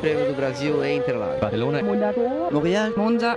Prêmio do Brasil em Interlagos. Barcelona. Monaco. L'Oréal. Monza.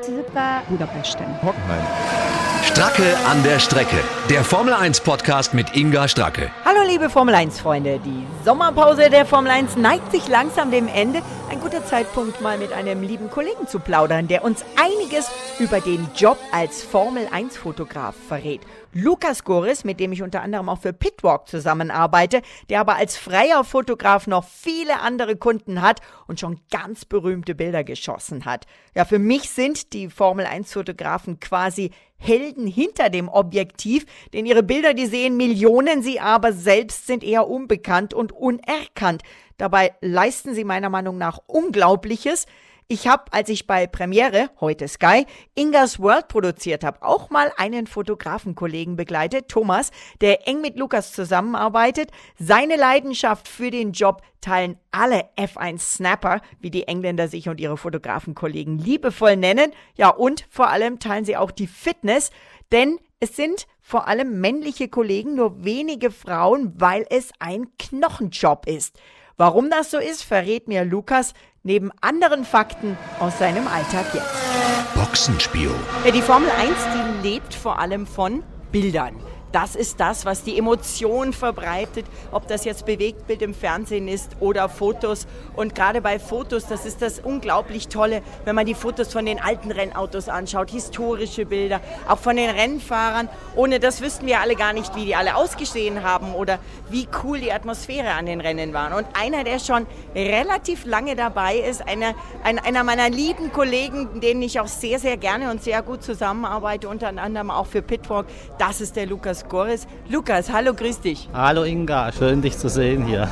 Budapest. Hockenheim. Stracke an der Strecke. Der Formel 1 Podcast mit Inga Stracke. Hallo liebe Formel 1 Freunde, die Sommerpause der Formel 1 neigt sich langsam dem Ende. Ein guter Zeitpunkt mal mit einem lieben Kollegen zu plaudern, der uns einiges über den Job als Formel 1 Fotograf verrät. Lukas Goris, mit dem ich unter anderem auch für Pitwalk zusammenarbeite, der aber als freier Fotograf noch viele andere Kunden hat und schon ganz berühmte Bilder geschossen hat. Ja, für mich sind die Formel 1 Fotografen quasi Helden hinter dem Objektiv, denn ihre Bilder, die sehen Millionen, sie aber selbst sind eher unbekannt und unerkannt. Dabei leisten sie meiner Meinung nach Unglaubliches. Ich habe, als ich bei Premiere, heute Sky, Ingas World produziert habe, auch mal einen Fotografenkollegen begleitet, Thomas, der eng mit Lukas zusammenarbeitet. Seine Leidenschaft für den Job teilen alle F1 Snapper, wie die Engländer sich und ihre Fotografenkollegen liebevoll nennen. Ja, und vor allem teilen sie auch die Fitness, denn es sind vor allem männliche Kollegen, nur wenige Frauen, weil es ein Knochenjob ist. Warum das so ist, verrät mir Lukas neben anderen Fakten aus seinem Alltag jetzt. Boxenspiel. Ja, die Formel 1, die lebt vor allem von Bildern. Das ist das, was die Emotion verbreitet, ob das jetzt Bewegtbild im Fernsehen ist oder Fotos. Und gerade bei Fotos, das ist das unglaublich Tolle, wenn man die Fotos von den alten Rennautos anschaut, historische Bilder, auch von den Rennfahrern. Ohne das wüssten wir alle gar nicht, wie die alle ausgesehen haben oder wie cool die Atmosphäre an den Rennen war. Und einer, der schon relativ lange dabei ist, einer, einer, einer meiner lieben Kollegen, denen ich auch sehr, sehr gerne und sehr gut zusammenarbeite, unter anderem auch für Pitwalk, das ist der Lukas Goris. Lukas, hallo, grüß dich. Hallo Inga, schön dich zu sehen hier.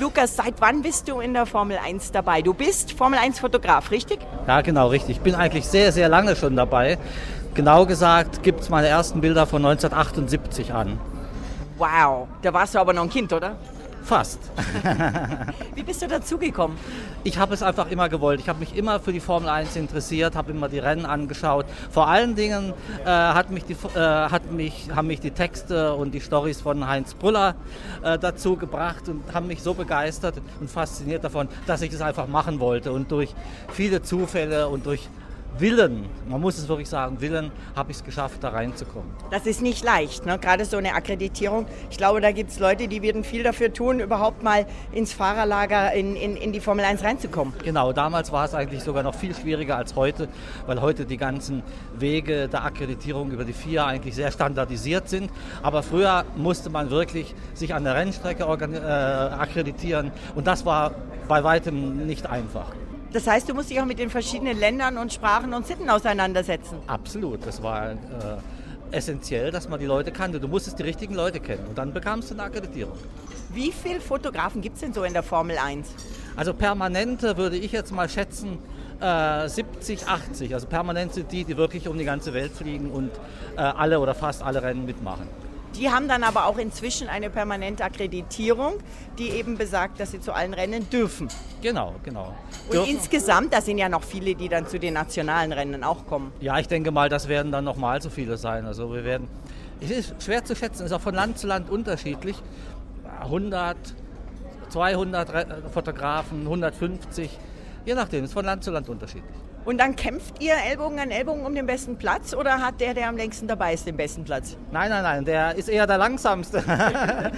Lukas, seit wann bist du in der Formel 1 dabei? Du bist Formel 1 Fotograf, richtig? Ja, genau, richtig. Ich bin eigentlich sehr, sehr lange schon dabei. Genau gesagt gibt es meine ersten Bilder von 1978 an. Wow, da warst du aber noch ein Kind, oder? Fast. Wie bist du dazugekommen? Ich habe es einfach immer gewollt. Ich habe mich immer für die Formel 1 interessiert, habe immer die Rennen angeschaut. Vor allen Dingen äh, hat mich die, äh, hat mich, haben mich die Texte und die Stories von Heinz Brüller äh, dazu gebracht und haben mich so begeistert und fasziniert davon, dass ich es einfach machen wollte. Und durch viele Zufälle und durch Willen, man muss es wirklich sagen, Willen, habe ich es geschafft, da reinzukommen. Das ist nicht leicht, ne? gerade so eine Akkreditierung. Ich glaube, da gibt es Leute, die würden viel dafür tun, überhaupt mal ins Fahrerlager in, in, in die Formel 1 reinzukommen. Genau, damals war es eigentlich sogar noch viel schwieriger als heute, weil heute die ganzen Wege der Akkreditierung über die FIA eigentlich sehr standardisiert sind. Aber früher musste man wirklich sich an der Rennstrecke äh, akkreditieren und das war bei weitem nicht einfach. Das heißt, du musst dich auch mit den verschiedenen Ländern und Sprachen und Sitten auseinandersetzen. Absolut, das war äh, essentiell, dass man die Leute kannte. Du musstest die richtigen Leute kennen und dann bekamst du eine Akkreditierung. Wie viele Fotografen gibt es denn so in der Formel 1? Also permanente würde ich jetzt mal schätzen äh, 70, 80. Also permanent sind die, die wirklich um die ganze Welt fliegen und äh, alle oder fast alle Rennen mitmachen. Die haben dann aber auch inzwischen eine permanente Akkreditierung, die eben besagt, dass sie zu allen Rennen dürfen. Genau, genau. Und dürfen. insgesamt, da sind ja noch viele, die dann zu den nationalen Rennen auch kommen. Ja, ich denke mal, das werden dann noch mal so viele sein. Also wir werden, es ist schwer zu schätzen, ist auch von Land zu Land unterschiedlich. 100, 200 Fotografen, 150, je nachdem, ist von Land zu Land unterschiedlich. Und dann kämpft ihr Ellbogen an Ellbogen um den besten Platz oder hat der, der am längsten dabei ist, den besten Platz? Nein, nein, nein, der ist eher der langsamste.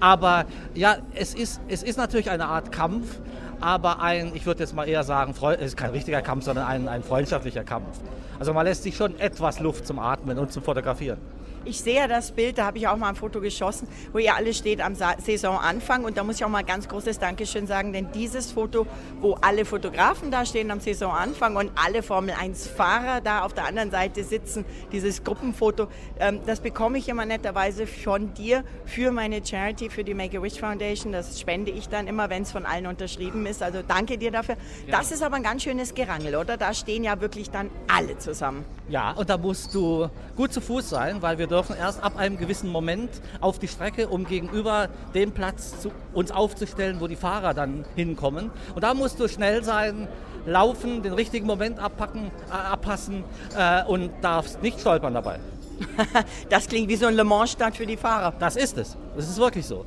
aber ja, es ist, es ist natürlich eine Art Kampf, aber ein, ich würde jetzt mal eher sagen, es ist kein richtiger Kampf, sondern ein, ein freundschaftlicher Kampf. Also man lässt sich schon etwas Luft zum Atmen und zum Fotografieren. Ich sehe das Bild, da habe ich auch mal ein Foto geschossen, wo ihr alle steht am Saisonanfang. Und da muss ich auch mal ganz großes Dankeschön sagen, denn dieses Foto, wo alle Fotografen da stehen am Saisonanfang und alle Formel 1-Fahrer da auf der anderen Seite sitzen, dieses Gruppenfoto, ähm, das bekomme ich immer netterweise von dir für meine Charity, für die Make-A-Wish Foundation. Das spende ich dann immer, wenn es von allen unterschrieben ist. Also danke dir dafür. Ja. Das ist aber ein ganz schönes Gerangel, oder? Da stehen ja wirklich dann alle zusammen. Ja, und da musst du gut zu Fuß sein, weil wir dürfen erst ab einem gewissen Moment auf die Strecke, um gegenüber dem Platz zu, uns aufzustellen, wo die Fahrer dann hinkommen. Und da musst du schnell sein, laufen, den richtigen Moment abpacken, äh, abpassen äh, und darfst nicht stolpern dabei. das klingt wie so ein Le Mans-Start für die Fahrer. Das ist es. Das ist wirklich so.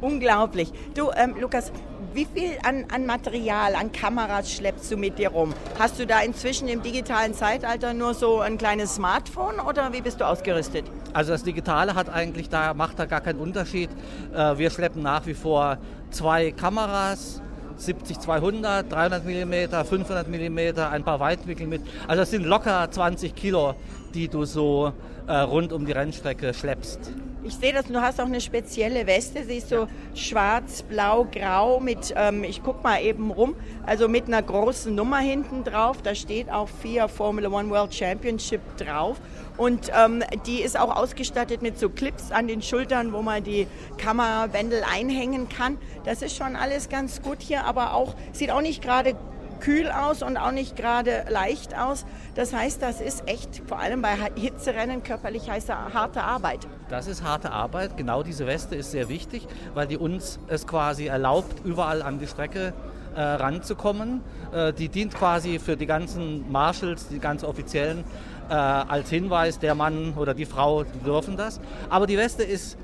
Unglaublich. Du, ähm, Lukas, wie viel an, an Material, an Kameras schleppst du mit dir rum? Hast du da inzwischen im digitalen Zeitalter nur so ein kleines Smartphone oder wie bist du ausgerüstet? Also das Digitale hat eigentlich da, macht da gar keinen Unterschied. Äh, wir schleppen nach wie vor zwei Kameras, 70-200, 300 mm, 500 mm, ein paar Weitwinkel mit. Also das sind locker 20 Kilo, die du so äh, rund um die Rennstrecke schleppst. Ich sehe das, du hast auch eine spezielle Weste, sie ist so schwarz, blau, grau mit, ähm, ich guck mal eben rum, also mit einer großen Nummer hinten drauf. Da steht auch FIA Formula One World Championship drauf. Und ähm, die ist auch ausgestattet mit so Clips an den Schultern, wo man die Kamerawändel einhängen kann. Das ist schon alles ganz gut hier, aber auch, sieht auch nicht gerade kühl aus und auch nicht gerade leicht aus. Das heißt, das ist echt vor allem bei Hitzerennen körperlich heiße harte Arbeit. Das ist harte Arbeit. Genau diese Weste ist sehr wichtig, weil die uns es quasi erlaubt, überall an die Strecke äh, ranzukommen. Äh, die dient quasi für die ganzen Marshals, die ganz offiziellen, äh, als Hinweis, der Mann oder die Frau dürfen das. Aber die Weste ist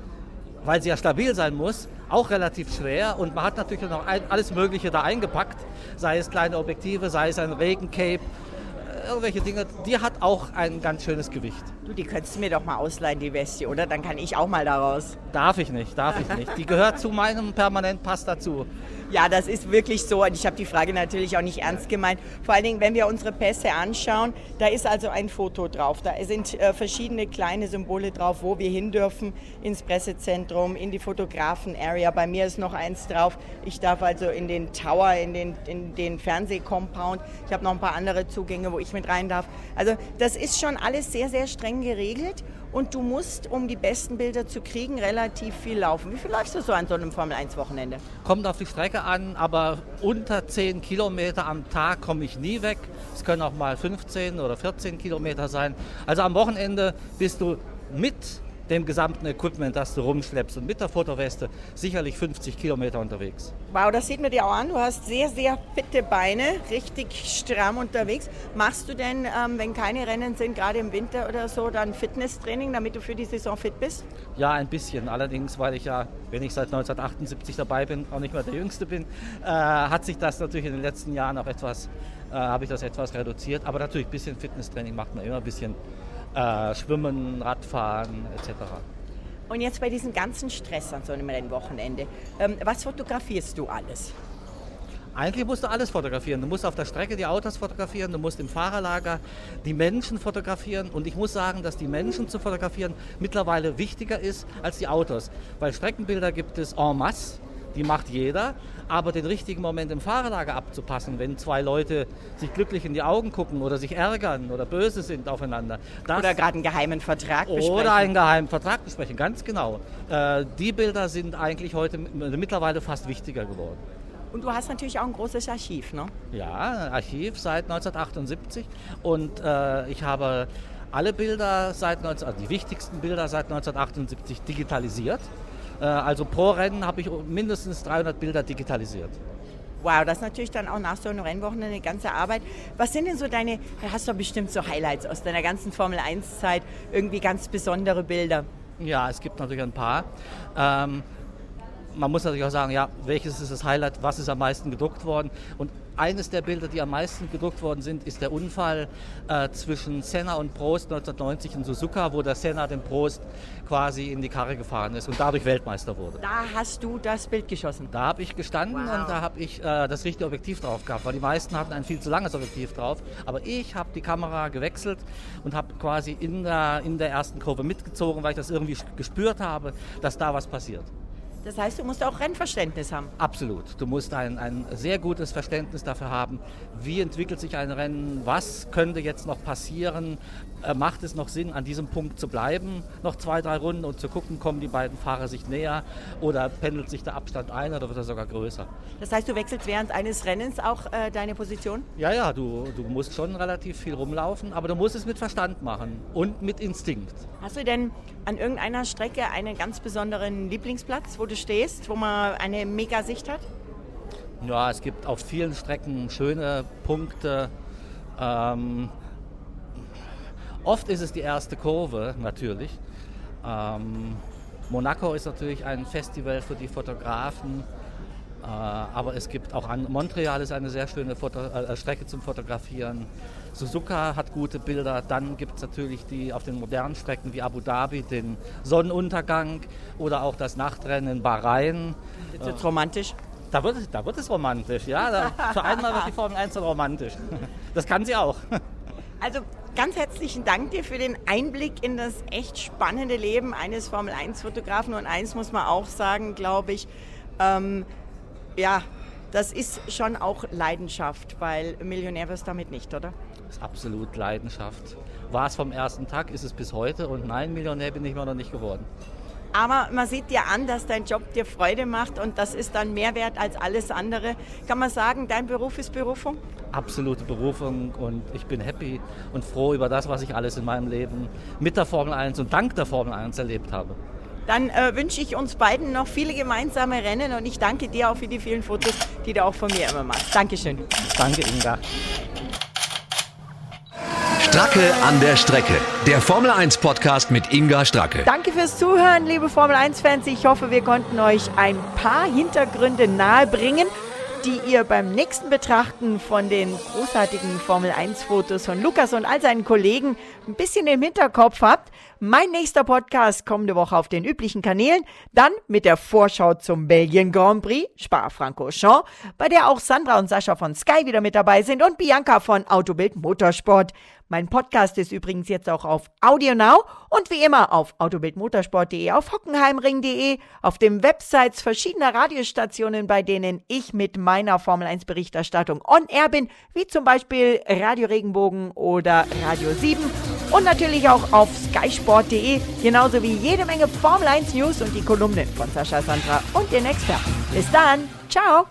weil sie ja stabil sein muss, auch relativ schwer. Und man hat natürlich noch alles Mögliche da eingepackt, sei es kleine Objektive, sei es ein Regencape, äh, irgendwelche Dinge. Die hat auch ein ganz schönes Gewicht. Du, die könntest du mir doch mal ausleihen, die Weste, oder? Dann kann ich auch mal daraus. Darf ich nicht, darf ich nicht. Die gehört zu meinem Permanentpass dazu. Ja, das ist wirklich so. Und ich habe die Frage natürlich auch nicht ernst gemeint. Vor allen Dingen, wenn wir unsere Pässe anschauen, da ist also ein Foto drauf. Da sind äh, verschiedene kleine Symbole drauf, wo wir hin dürfen, ins Pressezentrum, in die Fotografen-Area. Bei mir ist noch eins drauf. Ich darf also in den Tower, in den, in den Fernsehcompound. Ich habe noch ein paar andere Zugänge, wo ich mit rein darf. Also das ist schon alles sehr, sehr streng geregelt und du musst, um die besten Bilder zu kriegen, relativ viel laufen. Wie viel läufst du so an so einem Formel-1-Wochenende? Kommt auf die Strecke an, aber unter 10 Kilometer am Tag komme ich nie weg. Es können auch mal 15 oder 14 Kilometer sein. Also am Wochenende bist du mit dem gesamten Equipment, das du rumschleppst und mit der Fotoweste sicherlich 50 Kilometer unterwegs. Wow, das sieht man dir auch an. Du hast sehr, sehr fitte Beine, richtig stramm unterwegs. Machst du denn, ähm, wenn keine Rennen sind, gerade im Winter oder so, dann Fitnesstraining, damit du für die Saison fit bist? Ja, ein bisschen. Allerdings, weil ich ja, wenn ich seit 1978 dabei bin, auch nicht mehr der Jüngste bin, äh, hat sich das natürlich in den letzten Jahren auch etwas, äh, habe ich das etwas reduziert. Aber natürlich, ein bisschen Fitnesstraining macht man immer, ein bisschen äh, Schwimmen, Radfahren etc. Und jetzt bei diesem ganzen Stress an so einem Rennwochenende, ähm, was fotografierst du alles? Eigentlich musst du alles fotografieren. Du musst auf der Strecke die Autos fotografieren, du musst im Fahrerlager die Menschen fotografieren. Und ich muss sagen, dass die Menschen zu fotografieren mittlerweile wichtiger ist als die Autos. Weil Streckenbilder gibt es en masse die macht jeder, aber den richtigen Moment im Fahrerlager abzupassen, wenn zwei Leute sich glücklich in die Augen gucken oder sich ärgern oder böse sind aufeinander. oder gerade einen geheimen Vertrag besprechen. Oder einen geheimen Vertrag besprechen, ganz genau. Äh, die Bilder sind eigentlich heute mittlerweile fast wichtiger geworden. Und du hast natürlich auch ein großes Archiv, ne? Ja, ein Archiv seit 1978 und äh, ich habe alle Bilder seit 19, also die wichtigsten Bilder seit 1978 digitalisiert. Äh, also pro Rennen habe ich mindestens 300 Bilder digitalisiert. Wow, das ist natürlich dann auch nach so einem Rennwochenende eine ganze Arbeit. Was sind denn so deine, hast du bestimmt so Highlights aus deiner ganzen Formel 1-Zeit, irgendwie ganz besondere Bilder? Ja, es gibt natürlich ein paar. Ähm, man muss natürlich auch sagen, ja, welches ist das Highlight, was ist am meisten gedruckt worden. Und eines der Bilder, die am meisten gedruckt worden sind, ist der Unfall äh, zwischen Senna und Prost 1990 in Suzuka, wo der Senna den Prost quasi in die Karre gefahren ist und dadurch Weltmeister wurde. Da hast du das Bild geschossen? Da habe ich gestanden wow. und da habe ich äh, das richtige Objektiv drauf gehabt, weil die meisten hatten ein viel zu langes Objektiv drauf. Aber ich habe die Kamera gewechselt und habe quasi in der, in der ersten Kurve mitgezogen, weil ich das irgendwie gespürt habe, dass da was passiert. Das heißt, du musst auch Rennverständnis haben. Absolut. Du musst ein, ein sehr gutes Verständnis dafür haben, wie entwickelt sich ein Rennen, was könnte jetzt noch passieren, äh, macht es noch Sinn, an diesem Punkt zu bleiben, noch zwei, drei Runden und zu gucken, kommen die beiden Fahrer sich näher oder pendelt sich der Abstand ein oder wird er sogar größer. Das heißt, du wechselst während eines Rennens auch äh, deine Position? Ja, ja, du, du musst schon relativ viel rumlaufen, aber du musst es mit Verstand machen und mit Instinkt. Hast du denn an irgendeiner Strecke einen ganz besonderen Lieblingsplatz, wo du stehst, wo man eine mega Sicht hat? Ja, es gibt auf vielen Strecken schöne Punkte. Ähm, oft ist es die erste Kurve, natürlich. Ähm, Monaco ist natürlich ein Festival für die Fotografen. Äh, aber es gibt auch an Montreal ist eine sehr schöne Foto äh, Strecke zum Fotografieren. Suzuka hat gute Bilder. Dann gibt es natürlich die auf den modernen Strecken wie Abu Dhabi den Sonnenuntergang oder auch das Nachtrennen in Bahrain. Jetzt romantisch? Da wird, da wird es romantisch, ja. Da, für einmal wird die Formel 1 dann romantisch. Das kann sie auch. Also ganz herzlichen Dank dir für den Einblick in das echt spannende Leben eines Formel 1-Fotografen. Und eins muss man auch sagen, glaube ich, ähm, ja, das ist schon auch Leidenschaft, weil Millionär wirst damit nicht, oder? Ist absolut Leidenschaft. War es vom ersten Tag, ist es bis heute und nein, Millionär bin ich mir noch nicht geworden. Aber man sieht dir an, dass dein Job dir Freude macht und das ist dann mehr wert als alles andere. Kann man sagen, dein Beruf ist Berufung? Absolute Berufung und ich bin happy und froh über das, was ich alles in meinem Leben mit der Formel 1 und dank der Formel 1 erlebt habe. Dann äh, wünsche ich uns beiden noch viele gemeinsame Rennen und ich danke dir auch für die vielen Fotos, die du auch von mir immer machst. Dankeschön. Danke, Inga. Stracke an der Strecke. Der Formel 1 Podcast mit Inga Stracke. Danke fürs Zuhören, liebe Formel 1-Fans. Ich hoffe, wir konnten euch ein paar Hintergründe nahebringen die ihr beim nächsten Betrachten von den großartigen Formel 1 Fotos von Lukas und all seinen Kollegen ein bisschen im Hinterkopf habt. Mein nächster Podcast kommende Woche auf den üblichen Kanälen, dann mit der Vorschau zum Belgien Grand Prix, Spa-Francorchamps, bei der auch Sandra und Sascha von Sky wieder mit dabei sind und Bianca von Autobild Motorsport. Mein Podcast ist übrigens jetzt auch auf Audio Now und wie immer auf autobildmotorsport.de, auf hockenheimring.de, auf den Websites verschiedener Radiostationen, bei denen ich mit meiner Formel 1 Berichterstattung on air bin, wie zum Beispiel Radio Regenbogen oder Radio 7 und natürlich auch auf skysport.de, genauso wie jede Menge Formel 1 News und die Kolumnen von Sascha Sandra und den Experten. Bis dann, ciao!